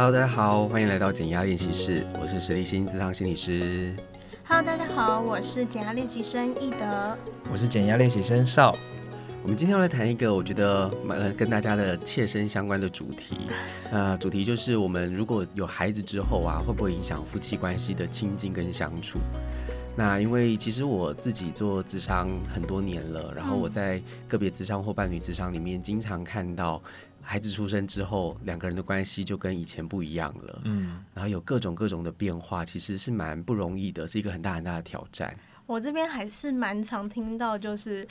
Hello，大家好，欢迎来到减压练习室，我是石立新咨商心理师。Hello，大家好，我是减压练习生易德，我是减压练习生少。我们今天要来谈一个我觉得呃跟大家的切身相关的主题，呃，主题就是我们如果有孩子之后啊，会不会影响夫妻关系的亲近跟相处？那因为其实我自己做咨商很多年了，然后我在个别咨商或伴侣咨商里面，经常看到孩子出生之后，两个人的关系就跟以前不一样了，嗯，然后有各种各种的变化，其实是蛮不容易的，是一个很大很大的挑战。我这边还是蛮常听到，就是。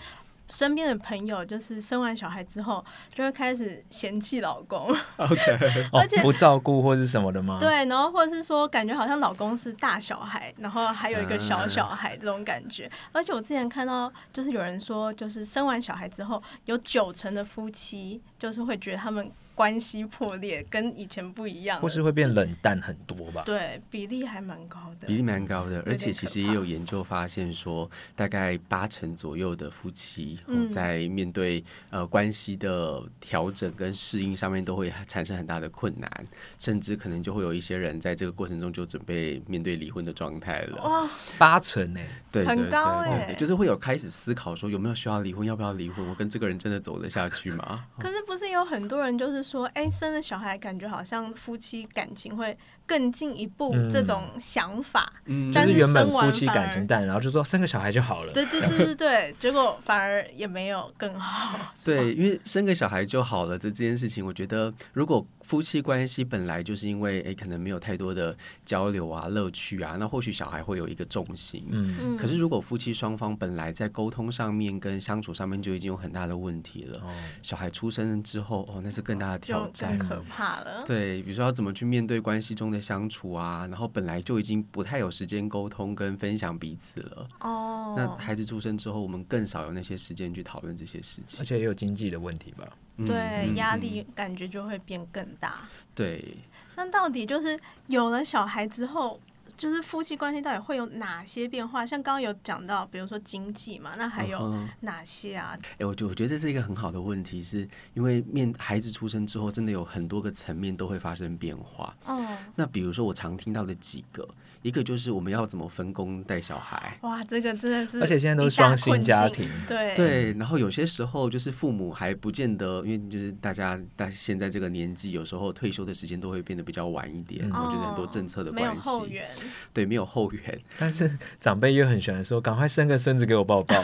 身边的朋友就是生完小孩之后就会开始嫌弃老公，OK，而且、哦、不照顾或是什么的吗？对，然后或者是说感觉好像老公是大小孩，然后还有一个小小孩这种感觉。而且我之前看到就是有人说，就是生完小孩之后有九成的夫妻就是会觉得他们。关系破裂跟以前不一样，或是会变冷淡很多吧？对，比例还蛮高的，比例蛮高的，而且其实也有研究发现说，大概八成左右的夫妻，嗯，在面对呃关系的调整跟适应上面，都会产生很大的困难，甚至可能就会有一些人在这个过程中就准备面对离婚的状态了。哇，八成呢？对，很高哎，就是会有开始思考说有没有需要离婚，要不要离婚？我跟这个人真的走得下去吗？可是不是有很多人就是。说哎，生了小孩，感觉好像夫妻感情会更进一步，这种想法。嗯，但是原本夫妻感情淡，然后就说生个小孩就好了。对对对对对，结果反而也没有更好。对，因为生个小孩就好了这这件事情，我觉得如果。夫妻关系本来就是因为诶、欸，可能没有太多的交流啊、乐趣啊，那或许小孩会有一个重心。嗯，可是如果夫妻双方本来在沟通上面跟相处上面就已经有很大的问题了，哦、小孩出生之后，哦，那是更大的挑战，更可怕了。对，比如说要怎么去面对关系中的相处啊，然后本来就已经不太有时间沟通跟分享彼此了。哦，那孩子出生之后，我们更少有那些时间去讨论这些事情，而且也有经济的问题吧。对，压力感觉就会变更大。对，那到底就是有了小孩之后，就是夫妻关系到底会有哪些变化？像刚刚有讲到，比如说经济嘛，那还有哪些啊？哎、嗯，我觉我觉得这是一个很好的问题，是因为面孩子出生之后，真的有很多个层面都会发生变化。哦，那比如说我常听到的几个。一个就是我们要怎么分工带小孩？哇，这个真的是，而且现在都是双薪家庭，对对。然后有些时候就是父母还不见得，因为就是大家在现在这个年纪，有时候退休的时间都会变得比较晚一点。我觉得很多政策的关系，没有后援，对，没有后援。但是长辈又很喜欢说，赶快生个孙子给我抱抱。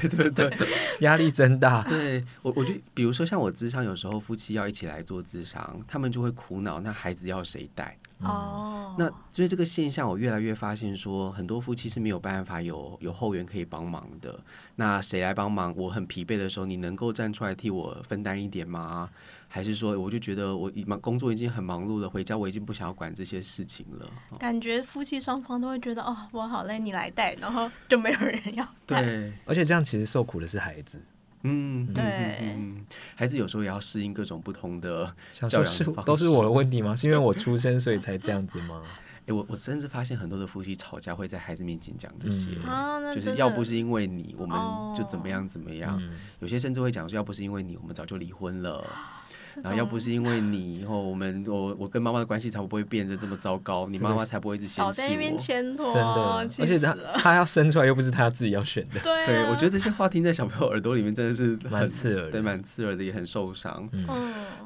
对 对对，压力真大。对我，我觉得比如说像我智商，有时候夫妻要一起来做智商，他们就会苦恼，那孩子要谁带？哦、嗯，那所以这个现象，我越来越发现说，很多夫妻是没有办法有有后援可以帮忙的。那谁来帮忙？我很疲惫的时候，你能够站出来替我分担一点吗？还是说，我就觉得我忙工作已经很忙碌了，回家我已经不想要管这些事情了。感觉夫妻双方都会觉得，哦，我好累，你来带，然后就没有人要带。对，而且这样其实受苦的是孩子。嗯，对嗯，孩子有时候也要适应各种不同的教养方式。都是我的问题吗？是因为我出生所以才这样子吗？哎、欸，我我甚至发现很多的夫妻吵架会在孩子面前讲这些，嗯、就是要不是因为你，我们就怎么样怎么样。哦、有些甚至会讲说，要不是因为你，我们早就离婚了。然后要不是因为你，以后我们我我跟妈妈的关系才不会变得这么糟糕，你妈妈才不会一直嫌弃我。少在那边牵拖，真的，而且他他要生出来又不是他自己要选的。对、啊，对，我觉得这些话听在小朋友耳朵里面真的是蛮刺耳，对，蛮刺耳的，也很受伤。嗯，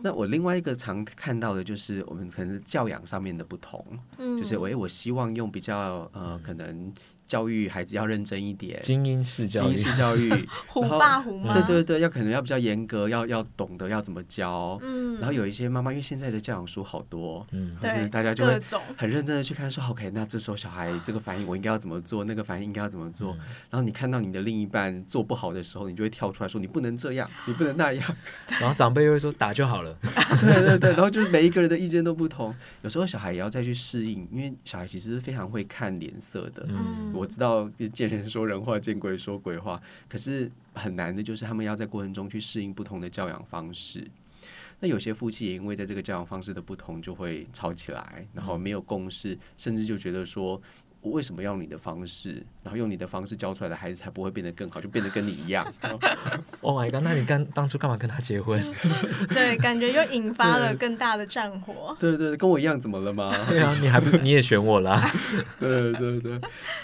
那我另外一个常看到的就是我们可能是教养上面的不同，嗯，就是我我希望用比较呃可能。教育孩子要认真一点，精英式教育，精英式教育，虎爸虎妈，对对对，要可能要比较严格，要要懂得要怎么教。嗯，然后有一些妈妈，因为现在的教养书好多，嗯，对，大家就会很认真的去看，说 OK，那这时候小孩这个反应我应该要怎么做，那个反应应该要怎么做。然后你看到你的另一半做不好的时候，你就会跳出来说你不能这样，你不能那样。然后长辈又会说打就好了。对对对，然后就是每一个人的意见都不同，有时候小孩也要再去适应，因为小孩其实是非常会看脸色的。嗯。我知道见人说人话，见鬼说鬼话。可是很难的，就是他们要在过程中去适应不同的教养方式。那有些夫妻也因为在这个教养方式的不同，就会吵起来，然后没有共识，甚至就觉得说。我为什么要用你的方式？然后用你的方式教出来的孩子才不会变得更好，就变得跟你一样。Oh my god！那你刚当初干嘛跟他结婚？对，感觉又引发了更大的战火。对对对，跟我一样，怎么了吗？对啊，你还不你也选我啦？对对对。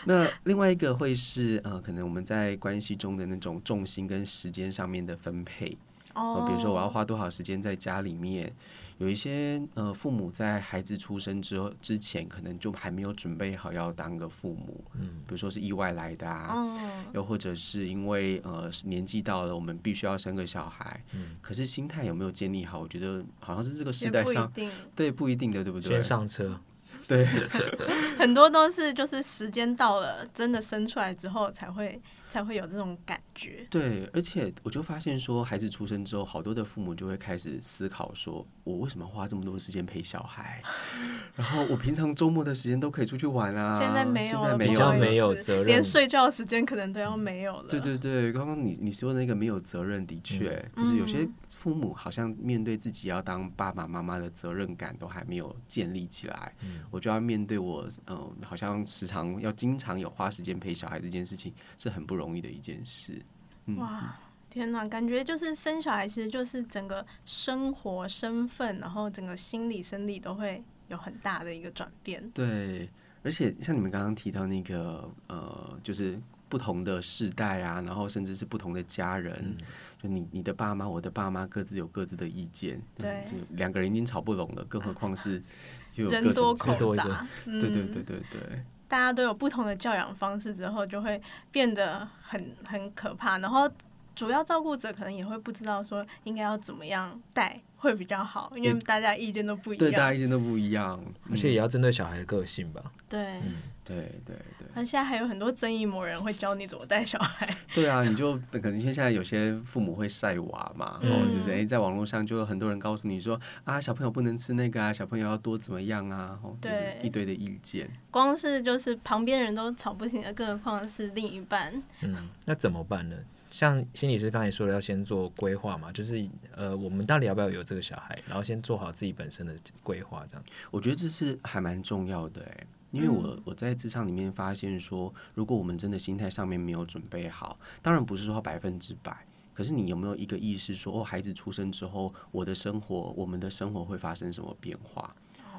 那另外一个会是呃，可能我们在关系中的那种重心跟时间上面的分配。哦、呃。比如说，我要花多少时间在家里面？有一些呃，父母在孩子出生之后之前，可能就还没有准备好要当个父母。嗯，比如说是意外来的啊，嗯、又或者是因为呃年纪到了，我们必须要生个小孩。嗯，可是心态有没有建立好？我觉得好像是这个时代上，对，不一定的，对不对？先上车，对，很多都是就是时间到了，真的生出来之后才会。才会有这种感觉。对，而且我就发现说，孩子出生之后，好多的父母就会开始思考说，我为什么花这么多时间陪小孩？然后我平常周末的时间都可以出去玩啊。现在没有，现在没有，没有责任，连睡觉的时间可能都要没有了。对对对，刚刚你你说的那个没有责任，的确，嗯、就是有些父母好像面对自己要当爸爸妈妈的责任感都还没有建立起来。嗯、我就要面对我，嗯、呃，好像时常要经常有花时间陪小孩这件事情是很不容易。容易的一件事，嗯、哇，天哪！感觉就是生小孩，其实就是整个生活、身份，然后整个心理、生理都会有很大的一个转变。对，而且像你们刚刚提到那个，呃，就是不同的世代啊，然后甚至是不同的家人，嗯、就你你的爸妈、我的爸妈各自有各自的意见，对，就两个人已经吵不拢了，更何况是 就有各种人多口杂，对对对对对。大家都有不同的教养方式之后，就会变得很很可怕。然后主要照顾者可能也会不知道说应该要怎么样带会比较好，因为大家意见都不一样。对，大家意见都不一样，而且也要针对小孩的个性吧。对。嗯对对对，那现在还有很多正义魔人会教你怎么带小孩。对啊，你就可能因为现在有些父母会晒娃嘛，然后、嗯、就是哎，在网络上就有很多人告诉你说啊，小朋友不能吃那个啊，小朋友要多怎么样啊，对，一堆的意见。光是就是旁边人都吵不停的，更何况是另一半。嗯，那怎么办呢？像心理师刚才说的，要先做规划嘛，就是呃，我们到底要不要有这个小孩，然后先做好自己本身的规划，这样。我觉得这是还蛮重要的哎。因为我我在职场里面发现说，如果我们真的心态上面没有准备好，当然不是说百分之百，可是你有没有一个意识说，哦，孩子出生之后，我的生活，我们的生活会发生什么变化？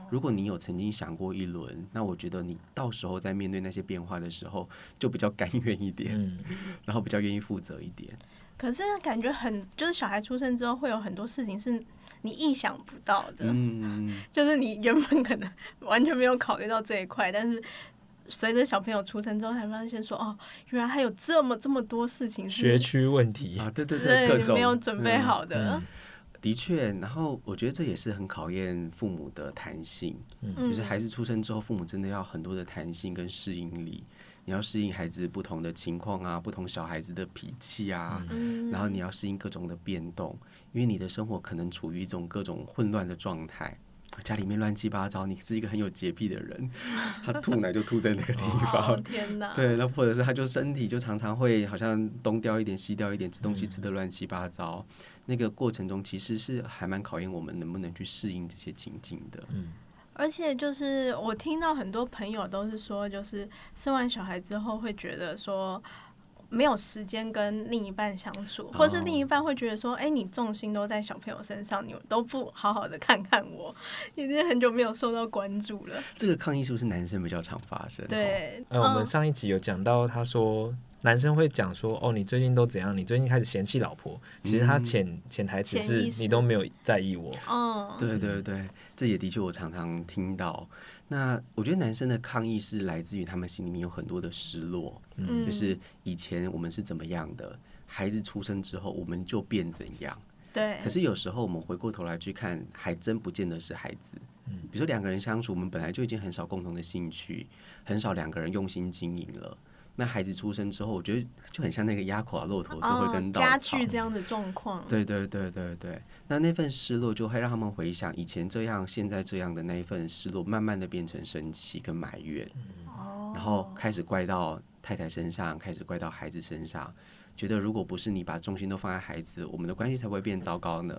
如果你有曾经想过一轮，那我觉得你到时候在面对那些变化的时候，就比较甘愿一点，然后比较愿意负责一点。可是感觉很，就是小孩出生之后会有很多事情是。你意想不到的，嗯，就是你原本可能完全没有考虑到这一块，但是随着小朋友出生之后，才发现说，哦，原来还有这么这么多事情是学区问题啊，对对对，对，你没有准备好的，嗯嗯、的确。然后我觉得这也是很考验父母的弹性，嗯，就是孩子出生之后，父母真的要很多的弹性跟适应力。你要适应孩子不同的情况啊，不同小孩子的脾气啊，嗯、然后你要适应各种的变动，因为你的生活可能处于一种各种混乱的状态，家里面乱七八糟。你是一个很有洁癖的人，他吐奶就吐在那个地方，哦、天哪！对，那或者是他就身体就常常会好像东掉一点西掉一点，吃东西吃的乱七八糟。嗯、那个过程中其实是还蛮考验我们能不能去适应这些情境的。嗯。而且就是我听到很多朋友都是说，就是生完小孩之后会觉得说没有时间跟另一半相处，或是另一半会觉得说，哎，你重心都在小朋友身上，你都不好好的看看我，已经很久没有受到关注了。这个抗议是不是男生比较常发生？对，呃，我们上一集有讲到，他说。男生会讲说：“哦，你最近都怎样？你最近开始嫌弃老婆。其实他潜潜台词是你都没有在意我。”哦，对对对，这也的确我常常听到。那我觉得男生的抗议是来自于他们心里面有很多的失落，嗯，就是以前我们是怎么样的，孩子出生之后我们就变怎样。对。可是有时候我们回过头来去看，还真不见得是孩子。嗯，比如说两个人相处，我们本来就已经很少共同的兴趣，很少两个人用心经营了。那孩子出生之后，我觉得就很像那个压垮骆驼就会跟稻草，加剧这样的状况。对对对对对，那那份失落就会让他们回想以前这样，现在这样的那一份失落，慢慢的变成生气跟埋怨，嗯、然后开始怪到太太身上，开始怪到孩子身上，觉得如果不是你把重心都放在孩子，我们的关系才不会变糟糕呢。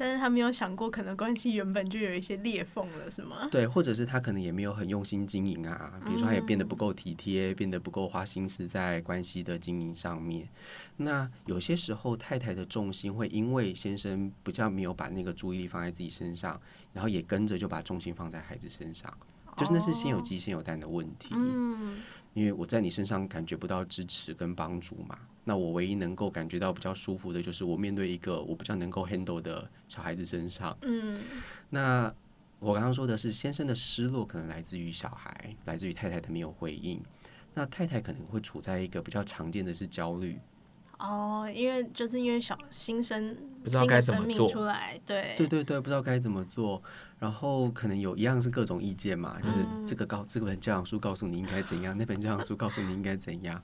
但是他没有想过，可能关系原本就有一些裂缝了，是吗？对，或者是他可能也没有很用心经营啊，比如说他也变得不够体贴，嗯、变得不够花心思在关系的经营上面。那有些时候，太太的重心会因为先生比较没有把那个注意力放在自己身上，然后也跟着就把重心放在孩子身上，就是那是先有鸡先有蛋的问题。嗯。因为我在你身上感觉不到支持跟帮助嘛，那我唯一能够感觉到比较舒服的，就是我面对一个我比较能够 handle 的小孩子身上。嗯，那我刚刚说的是先生的失落可能来自于小孩，来自于太太的没有回应。那太太可能会处在一个比较常见的是焦虑。哦，因为就是因为小新生不知道该怎么做，新的生命出来，对。对对对，不知道该怎么做，然后可能有一样是各种意见嘛，就是这个告这本教养书告诉你应该怎样，那本教养书告诉你应该怎样，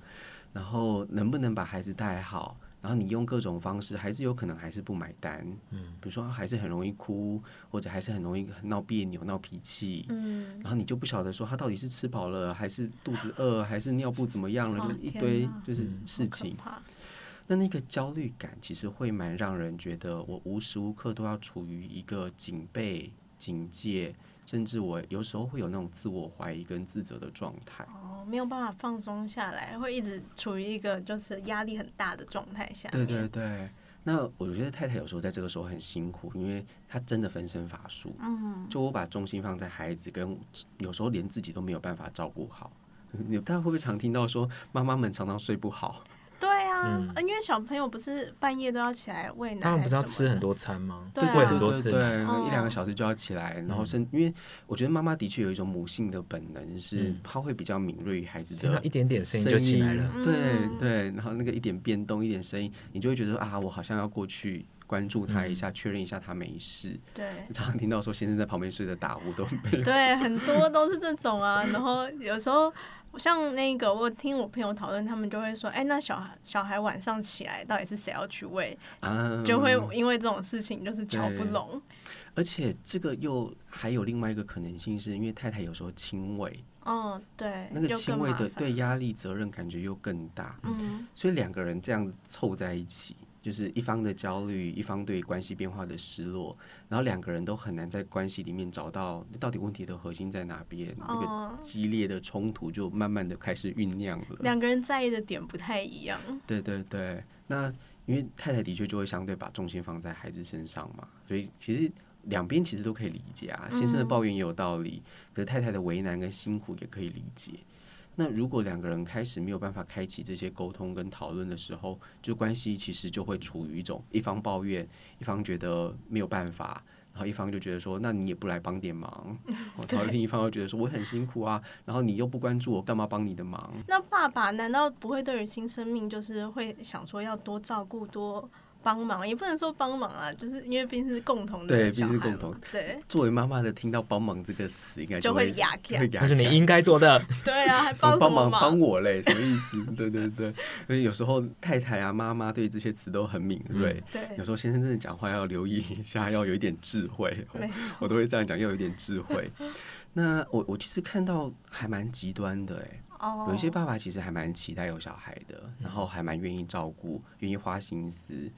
然后能不能把孩子带好，然后你用各种方式，孩子有可能还是不买单，嗯，比如说还是很容易哭，或者还是很容易闹别扭、闹脾气，嗯，然后你就不晓得说他到底是吃饱了，还是肚子饿，还是尿布怎么样了，一堆就是事情。那那个焦虑感其实会蛮让人觉得，我无时无刻都要处于一个警备、警戒，甚至我有时候会有那种自我怀疑跟自责的状态。哦，没有办法放松下来，会一直处于一个就是压力很大的状态下。对对对。那我觉得太太有时候在这个时候很辛苦，因为她真的分身乏术。嗯。就我把重心放在孩子，跟有时候连自己都没有办法照顾好。你大家会不会常听到说，妈妈们常常睡不好？嗯，因为小朋友不是半夜都要起来喂奶，他们不是要吃很多餐吗？对，喂很多次，对，一两个小时就要起来，然后生。因为我觉得妈妈的确有一种母性的本能，是她会比较敏锐于孩子的，一点点声音就起来了，对对，然后那个一点变动、一点声音，你就会觉得啊，我好像要过去关注他一下，确认一下他没事。对，常常听到说先生在旁边睡着打呼都没有，对，很多都是这种啊，然后有时候。像那个，我听我朋友讨论，他们就会说：“哎、欸，那小孩小孩晚上起来，到底是谁要去喂？”嗯、就会因为这种事情就是瞧不拢。而且这个又还有另外一个可能性，是因为太太有时候亲喂。嗯，对。那个亲喂的对压力责任感觉又更大。嗯。所以两个人这样凑在一起。就是一方的焦虑，一方对关系变化的失落，然后两个人都很难在关系里面找到到底问题的核心在哪边，那个激烈的冲突就慢慢的开始酝酿了。两个人在意的点不太一样。对对对，那因为太太的确就会相对把重心放在孩子身上嘛，所以其实两边其实都可以理解啊。先生的抱怨也有道理，可是太太的为难跟辛苦也可以理解。那如果两个人开始没有办法开启这些沟通跟讨论的时候，就关系其实就会处于一种一方抱怨，一方觉得没有办法，然后一方就觉得说，那你也不来帮点忙，然后另一方又觉得说我很辛苦啊，然后你又不关注我，干嘛帮你的忙？那爸爸难道不会对于新生命就是会想说要多照顾多？帮忙也不能说帮忙啊，就是因为毕竟是共同的，对，毕竟是共同。对，作为妈妈的，听到“帮忙”这个词，应该就会哑开。但是你应该做的。对啊，还 帮帮忙帮我嘞？什么意思？对对对，所以有时候太太啊、妈妈对这些词都很敏锐。嗯、对，有时候先生真的讲话要留意一下，要有一点智慧。没错，我都会这样讲，要有一点智慧。那我我其实看到还蛮极端的哎，哦，有一些爸爸其实还蛮期待有小孩的，然后还蛮愿意照顾，愿意花心思。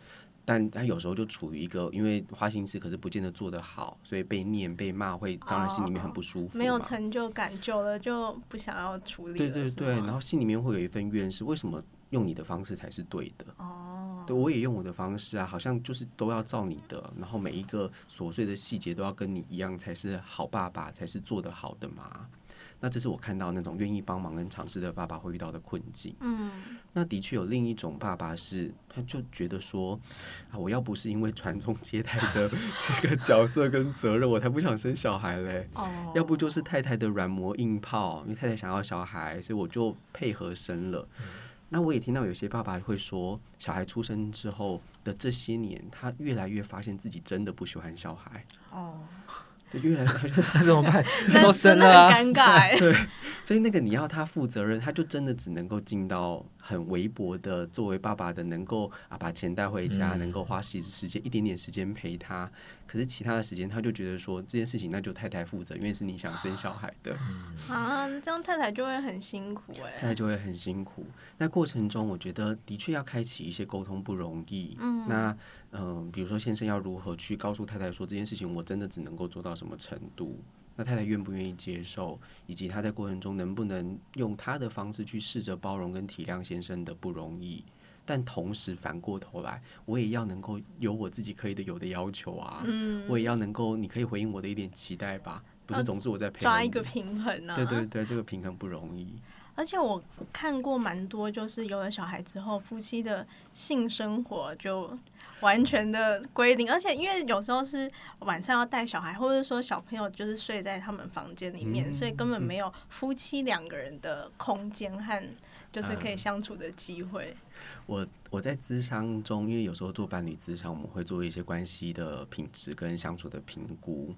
但他有时候就处于一个，因为花心思，可是不见得做得好，所以被念被骂会，当然心里面很不舒服。没有成就感，久了就不想要处理。对对对，然后心里面会有一份怨是，为什么用你的方式才是对的？哦，对，我也用我的方式啊，好像就是都要照你的，然后每一个琐碎的细节都要跟你一样才是好爸爸，才是做得好的嘛。那这是我看到那种愿意帮忙跟尝试的爸爸会遇到的困境。嗯，那的确有另一种爸爸是，他就觉得说，啊，我要不是因为传宗接代的 这个角色跟责任，我才不想生小孩嘞。哦，要不就是太太的软磨硬泡，因为太太想要小孩，所以我就配合生了。嗯，那我也听到有些爸爸会说，小孩出生之后的这些年，他越来越发现自己真的不喜欢小孩。哦。对，越来越那 怎么办？都生了啊，尴尬。对，所以那个你要他负责任，他就真的只能够尽到很微薄的作为爸爸的，能够啊把钱带回家，嗯、能够花时时间一点点时间陪他。可是其他的时间，他就觉得说这件事情那就太太负责，因为是你想生小孩的。啊，这样太太就会很辛苦哎。太太就会很辛苦。那过程中，我觉得的确要开启一些沟通不容易。嗯。那嗯、呃，比如说先生要如何去告诉太太说这件事情，我真的只能够做到什么程度？那太太愿不愿意接受，以及他在过程中能不能用他的方式去试着包容跟体谅先生的不容易？但同时反过头来，我也要能够有我自己可以的有的要求啊，嗯，我也要能够，你可以回应我的一点期待吧，不是总是我在陪抓一个平衡啊，对对对，这个平衡不容易。而且我看过蛮多，就是有了小孩之后，夫妻的性生活就完全的规定，而且因为有时候是晚上要带小孩，或者说小朋友就是睡在他们房间里面，嗯，所以根本没有夫妻两个人的空间和就是可以相处的机会。嗯我我在咨商中，因为有时候做伴侣咨商，我们会做一些关系的品质跟相处的评估。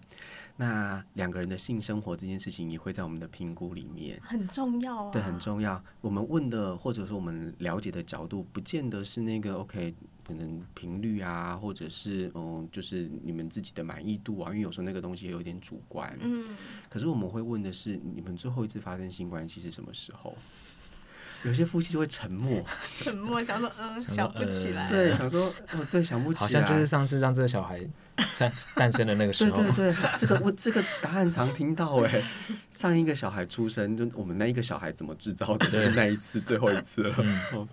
那两个人的性生活这件事情也会在我们的评估里面，很重要啊。对，很重要。我们问的或者说我们了解的角度，不见得是那个 OK，可能频率啊，或者是嗯，就是你们自己的满意度啊。因为有时候那个东西也有点主观。嗯。可是我们会问的是，你们最后一次发生性关系是什么时候？有些夫妻就会沉默，沉默 想说，嗯，想不起来。对，想说，哦，对，想不起来。好像就是上次让这个小孩诞诞生的那个时候。对对对，这个我这个答案常听到哎。上一个小孩出生，就我们那一个小孩怎么制造的？就是那一次，最后一次了。哦，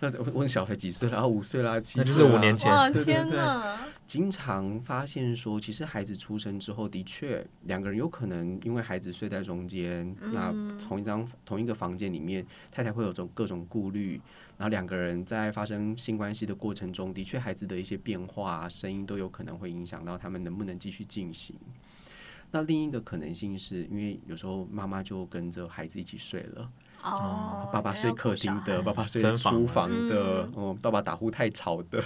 那问小孩几岁了？啊，五岁啦，七岁了。那就是五年前。哇，天哪！经常发现说，其实孩子出生之后，的确两个人有可能因为孩子睡在中间，嗯、那同一张同一个房间里面，太太会有种各种顾虑，然后两个人在发生性关系的过程中，的确孩子的一些变化、声音都有可能会影响到他们能不能继续进行。那另一个可能性是因为有时候妈妈就跟着孩子一起睡了。哦，爸爸睡客厅的，爸爸睡书房的，哦、嗯，爸爸打呼太吵的，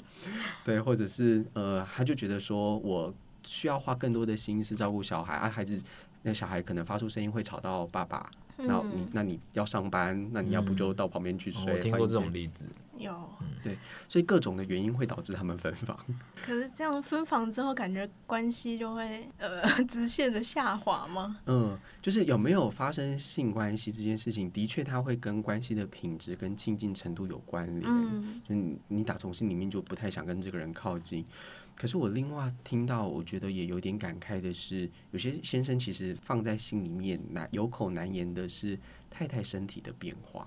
对，或者是呃，他就觉得说我需要花更多的心思照顾小孩啊，孩子那小孩可能发出声音会吵到爸爸，嗯、那你那你要上班，那你要不就到旁边去睡？嗯、我听过这种例子。有，对，所以各种的原因会导致他们分房。可是这样分房之后，感觉关系就会呃直线的下滑吗？嗯，就是有没有发生性关系这件事情，的确它会跟关系的品质跟亲近程度有关联。嗯，就你你打从心里面就不太想跟这个人靠近。可是我另外听到，我觉得也有点感慨的是，有些先生其实放在心里面难有口难言的是太太身体的变化。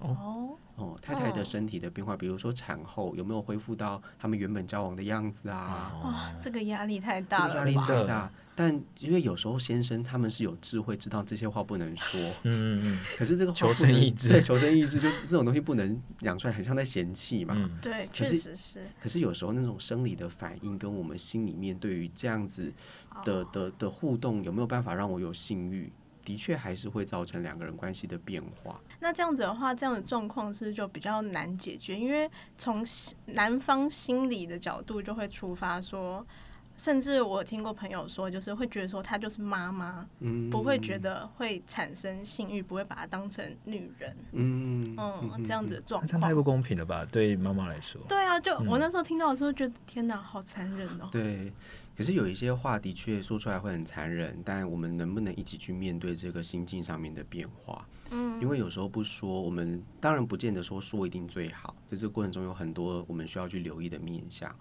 哦。哦，太太的身体的变化，比如说产后有没有恢复到他们原本交往的样子啊？哇，这个压力太大了，压力太大。但因为有时候先生他们是有智慧，知道这些话不能说。嗯嗯嗯。可是这个求生意志，对，求生意志就是这种东西不能讲出来，很像在嫌弃嘛。嗯、对，确实是。可是有时候那种生理的反应跟我们心里面对于这样子的的的互动，有没有办法让我有性欲？的确还是会造成两个人关系的变化。那这样子的话，这样的状况是就比较难解决，因为从男方心理的角度就会出发说，甚至我听过朋友说，就是会觉得说她就是妈妈，嗯，不会觉得会产生性欲，不会把她当成女人，嗯嗯，这样子的状况，太不公平了吧？对妈妈来说，对啊，就我那时候听到的时候，觉得天哪，好残忍哦。对。可是有一些话的确说出来会很残忍，但我们能不能一起去面对这个心境上面的变化？嗯，因为有时候不说，我们当然不见得说说一定最好，在这个过程中有很多我们需要去留意的面向。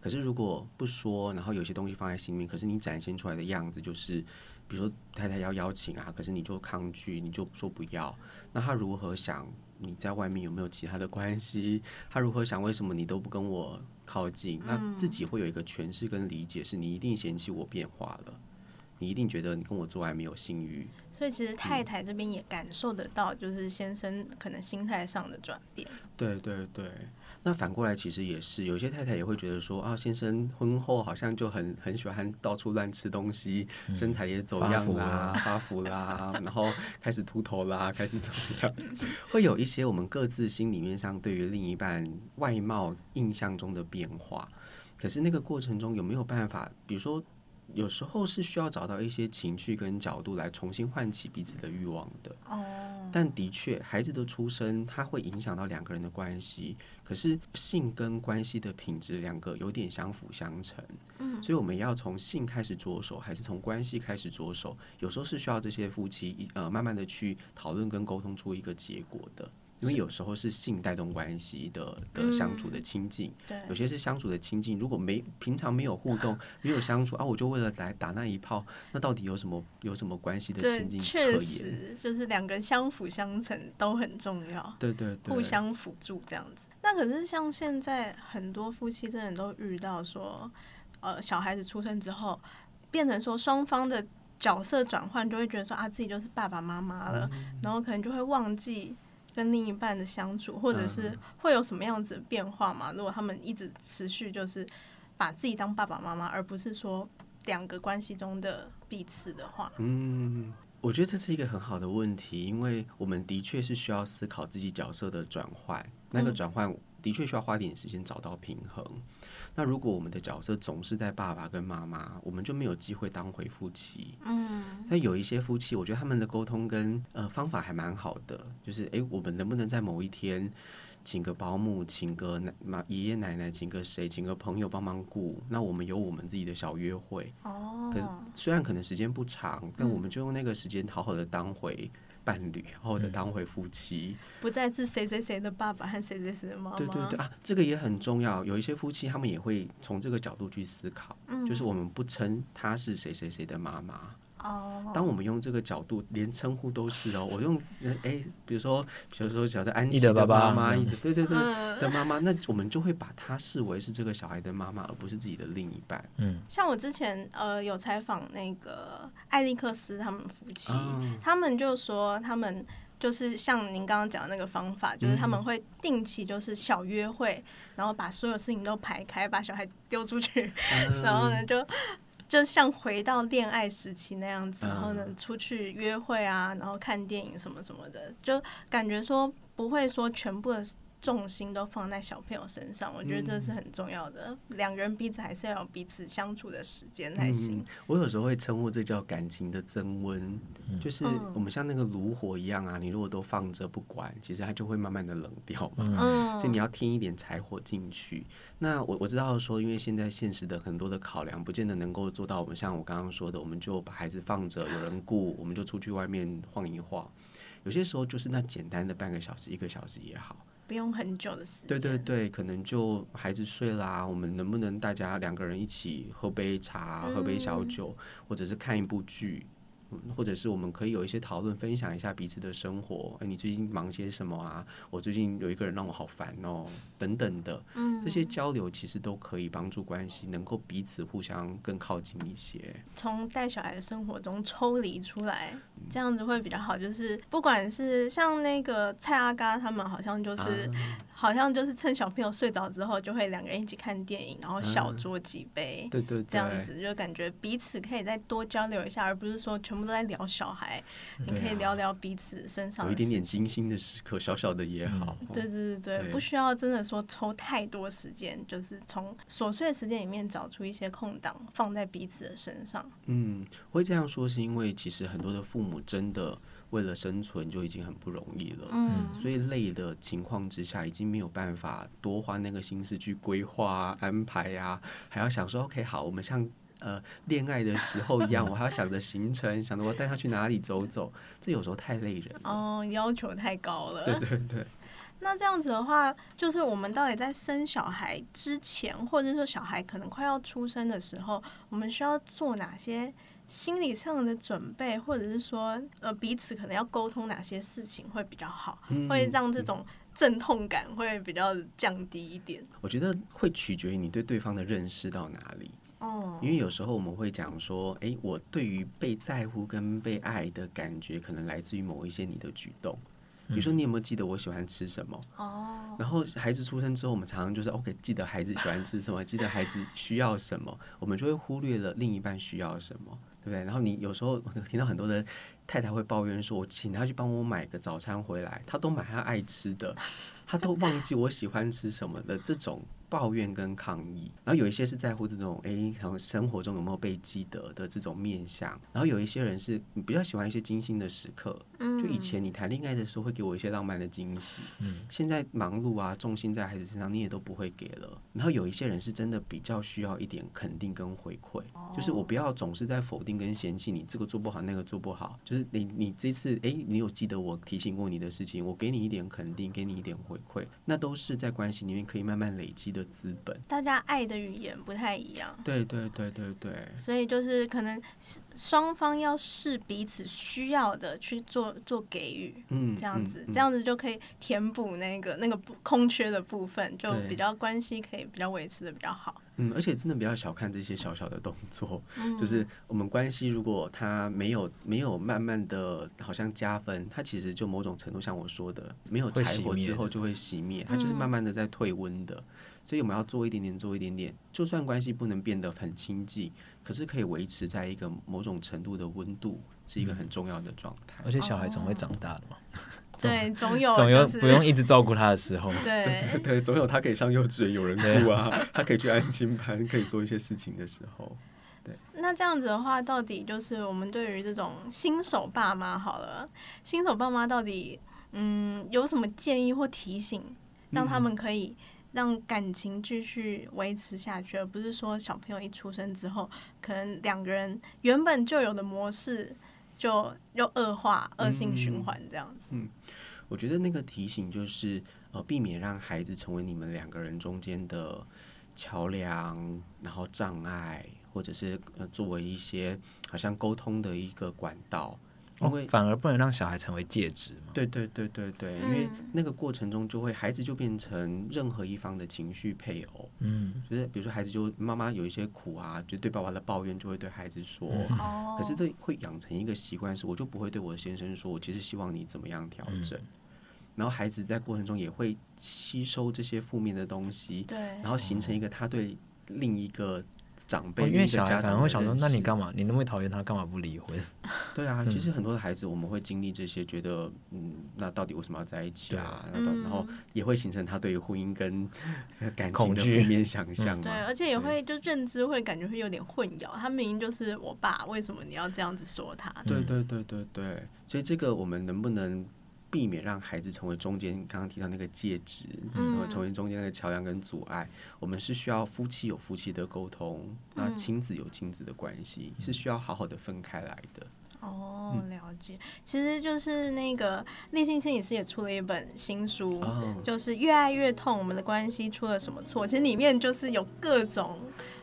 可是如果不说，然后有些东西放在心里面，可是你展现出来的样子就是，比如说太太要邀请啊，可是你就抗拒，你就说不要，那他如何想？你在外面有没有其他的关系？他如何想？为什么你都不跟我？靠近，那自己会有一个诠释跟理解，是你一定嫌弃我变化了，你一定觉得你跟我做爱没有性欲。所以其实太太这边也感受得到，就是先生可能心态上的转变。对对对。那反过来其实也是，有些太太也会觉得说啊，先生婚后好像就很很喜欢到处乱吃东西，嗯、身材也走样啦，发福啦，然后开始秃头啦，开始怎么样？会有一些我们各自心里面上对于另一半外貌印象中的变化。可是那个过程中有没有办法？比如说有时候是需要找到一些情绪跟角度来重新唤起彼此的欲望的。哦，但的确，孩子的出生它会影响到两个人的关系。可是性跟关系的品质两个有点相辅相成。嗯，所以我们要从性开始着手，还是从关系开始着手？有时候是需要这些夫妻呃慢慢的去讨论跟沟通出一个结果的。因为有时候是性带动关系的的相处的亲近，对，有些是相处的亲近。如果没平常没有互动，没有相处啊，我就为了来打那一炮，那到底有什么有什么关系的亲近可言？确实，就是两个人相辅相成都很重要，对对对，互相辅助这样子。那可是像现在很多夫妻真的都遇到说，呃，小孩子出生之后，变成说双方的角色转换，就会觉得说啊，自己就是爸爸妈妈了，嗯，然后可能就会忘记。跟另一半的相处，或者是会有什么样子的变化吗？如果他们一直持续就是把自己当爸爸妈妈，而不是说两个关系中的彼此的话，嗯，我觉得这是一个很好的问题，因为我们的确是需要思考自己角色的转换，那个转换的确需要花点时间找到平衡。那如果我们的角色总是在爸爸跟妈妈，我们就没有机会当回夫妻。嗯，那有一些夫妻，我觉得他们的沟通跟呃方法还蛮好的，就是诶，我们能不能在某一天请个保姆，请个奶妈爷爷奶奶，请个谁，请个朋友帮忙顾？那我们有我们自己的小约会。哦，可是虽然可能时间不长，但我们就用那个时间好好的当回。伴侣，或者当回夫妻，不再是谁谁谁的爸爸和谁谁谁的妈妈。对对对啊，这个也很重要。有一些夫妻，他们也会从这个角度去思考，嗯、就是我们不称他是谁谁谁的妈妈。哦，当我们用这个角度，连称呼都是哦。我用哎、欸，比如说，比如说，小的安琪的妈妈，爸爸对对对的妈妈，那我们就会把她视为是这个小孩的妈妈，而不是自己的另一半。嗯，像我之前呃有采访那个艾利克斯他们夫妻，嗯、他们就说他们就是像您刚刚讲的那个方法，就是他们会定期就是小约会，然后把所有事情都排开，把小孩丢出去，嗯、然后呢就。就像回到恋爱时期那样子，然后呢，出去约会啊，然后看电影什么什么的，就感觉说不会说全部的。重心都放在小朋友身上，我觉得这是很重要的。两、嗯、个人彼此还是要有彼此相处的时间才行、嗯。我有时候会称呼这叫感情的增温，嗯、就是我们像那个炉火一样啊，你如果都放着不管，其实它就会慢慢的冷掉嘛。嗯、所以你要添一点柴火进去。那我我知道说，因为现在现实的很多的考量，不见得能够做到。我们像我刚刚说的，我们就把孩子放着，有人顾，我们就出去外面晃一晃。有些时候就是那简单的半个小时、一个小时也好。不用很久的时间。对对对，可能就孩子睡啦，我们能不能大家两个人一起喝杯茶、喝杯小酒，嗯、或者是看一部剧？或者是我们可以有一些讨论，分享一下彼此的生活。哎，你最近忙些什么啊？我最近有一个人让我好烦哦，等等的。嗯，这些交流其实都可以帮助关系能够彼此互相更靠近一些。从带小孩的生活中抽离出来，这样子会比较好。就是不管是像那个蔡阿嘎他们，好像就是。啊好像就是趁小朋友睡着之后，就会两个人一起看电影，然后小酌几杯，对对，这样子就感觉彼此可以再多交流一下，而不是说全部都在聊小孩。你可以聊聊彼此身上有一点点精心的时刻，小小的也好。对对对对，不需要真的说抽太多时间，就是从琐碎的时间里面找出一些空档，放在彼此的身上。嗯，会这样说是因为其实很多的父母真的。为了生存就已经很不容易了，嗯，所以累的情况之下，已经没有办法多花那个心思去规划啊、安排啊，还要想说 OK 好，我们像呃恋爱的时候一样，我还要想着行程，想着我带他去哪里走走，这有时候太累人了。哦，要求太高了。对对对。那这样子的话，就是我们到底在生小孩之前，或者说小孩可能快要出生的时候，我们需要做哪些？心理上的准备，或者是说，呃，彼此可能要沟通哪些事情会比较好，嗯、会让这种阵痛感会比较降低一点。我觉得会取决于你对对方的认识到哪里。哦，因为有时候我们会讲说，诶，我对于被在乎跟被爱的感觉，可能来自于某一些你的举动。比如说，你有没有记得我喜欢吃什么？哦。然后孩子出生之后，我们常常就是 OK，记得孩子喜欢吃什么，记得孩子需要什么，我们就会忽略了另一半需要什么。对不对？然后你有时候 听到很多的太太会抱怨说：“我请他去帮我买个早餐回来，他都买他爱吃的，他都忘记我喜欢吃什么的。”这种抱怨跟抗议，然后有一些是在乎这种哎，然后生活中有没有被记得的这种面相，然后有一些人是比较喜欢一些精心的时刻，就以前你谈恋爱的时候会给我一些浪漫的惊喜，嗯，现在忙碌啊，重心在孩子身上，你也都不会给了。然后有一些人是真的比较需要一点肯定跟回馈，就是我不要总是在否定跟嫌弃你这个做不好那个做不好，就是你你这次哎，你有记得我提醒过你的事情，我给你一点肯定，给你一点回馈，那都是在关系里面可以慢慢累积的资本。大家爱的语言不太一样，对对对对对，所以就是可能双方要视彼此需要的去做做给予，嗯，这样子、嗯嗯、这样子就可以填补那个那个空缺的部分，就比较关系可以比较维持的比较好。嗯，而且真的不要小看这些小小的动作，嗯、就是我们关系如果它没有没有慢慢的好像加分，它其实就某种程度像我说的，没有柴火之后就会熄灭，它就是慢慢的在退温的。所以我们要做一点点，做一点点，就算关系不能变得很亲近，可是可以维持在一个某种程度的温度，是一个很重要的状态。而且小孩总会长大的嘛。对，总有总有不用一直照顾他的时候。对 对对，对，总有他可以上幼稚园，有人哭啊，他可以去安心班，可以做一些事情的时候。对。那这样子的话，到底就是我们对于这种新手爸妈，好了，新手爸妈到底嗯有什么建议或提醒，让他们可以让感情继续维持下去，而不是说小朋友一出生之后，可能两个人原本就有的模式。就又恶化、恶性循环这样子。嗯，我觉得那个提醒就是，呃，避免让孩子成为你们两个人中间的桥梁，然后障碍，或者是呃，作为一些好像沟通的一个管道。因为反而不能让小孩成为戒指嘛。对对对对对，因为那个过程中就会孩子就变成任何一方的情绪配偶。嗯，就是比如说孩子就妈妈有一些苦啊，就对爸爸的抱怨就会对孩子说。哦。可是这会养成一个习惯，是我就不会对我的先生说，我其实希望你怎么样调整。然后孩子在过程中也会吸收这些负面的东西。对。然后形成一个他对另一个。长辈、哦、因为小孩可能会想说，那你干嘛？你那么讨厌他，干嘛不离婚？对啊，其实很多的孩子，我们会经历这些，觉得嗯，那到底为什么要在一起啊？然后，然后也会形成他对于婚姻跟感情的负面想象嘛。对，而且也会就认知会感觉会有点混淆。他明明就是我爸，为什么你要这样子说他？对对对对对，所以这个我们能不能？避免让孩子成为中间，刚刚提到那个介质，嗯，成为中间那个桥梁跟阻碍。我们是需要夫妻有夫妻的沟通，那亲子有亲子的关系，嗯，是需要好好的分开来的。哦，了解。其实就是那个立信心理师也出了一本新书，哦，就是越爱越痛，我们的关系出了什么错？其实里面就是有各种。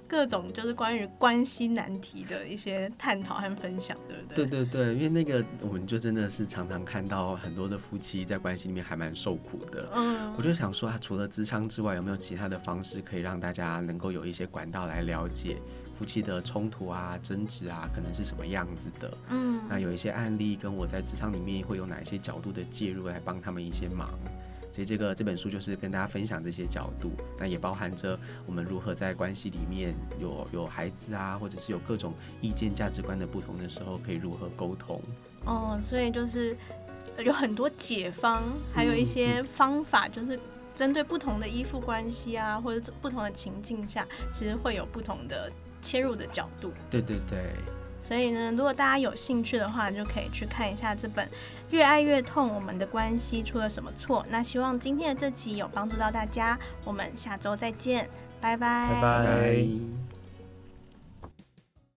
各种就是关于关系难题的一些探讨和分享，对不对？对对对，因为那个我们就真的是常常看到很多的夫妻在关系里面还蛮受苦的。嗯，我就想说，啊，除了咨商之外，有没有其他的方式可以让大家能够有一些管道来了解夫妻的冲突啊、争执啊，可能是什么样子的？嗯，那有一些案例跟我在职场里面会有哪一些角度的介入来帮他们一些忙。所以这个这本书就是跟大家分享这些角度，那也包含着我们如何在关系里面有有孩子啊，或者是有各种意见价值观的不同的时候，可以如何沟通。哦，所以就是有很多解方，还有一些方法，就是针对不同的依附关系啊，或者不同的情境下，其实会有不同的切入的角度。对对对。所以呢，如果大家有兴趣的话，就可以去看一下这本《越爱越痛，我们的关系出了什么错》。那希望今天的这集有帮助到大家，我们下周再见，拜拜。拜拜。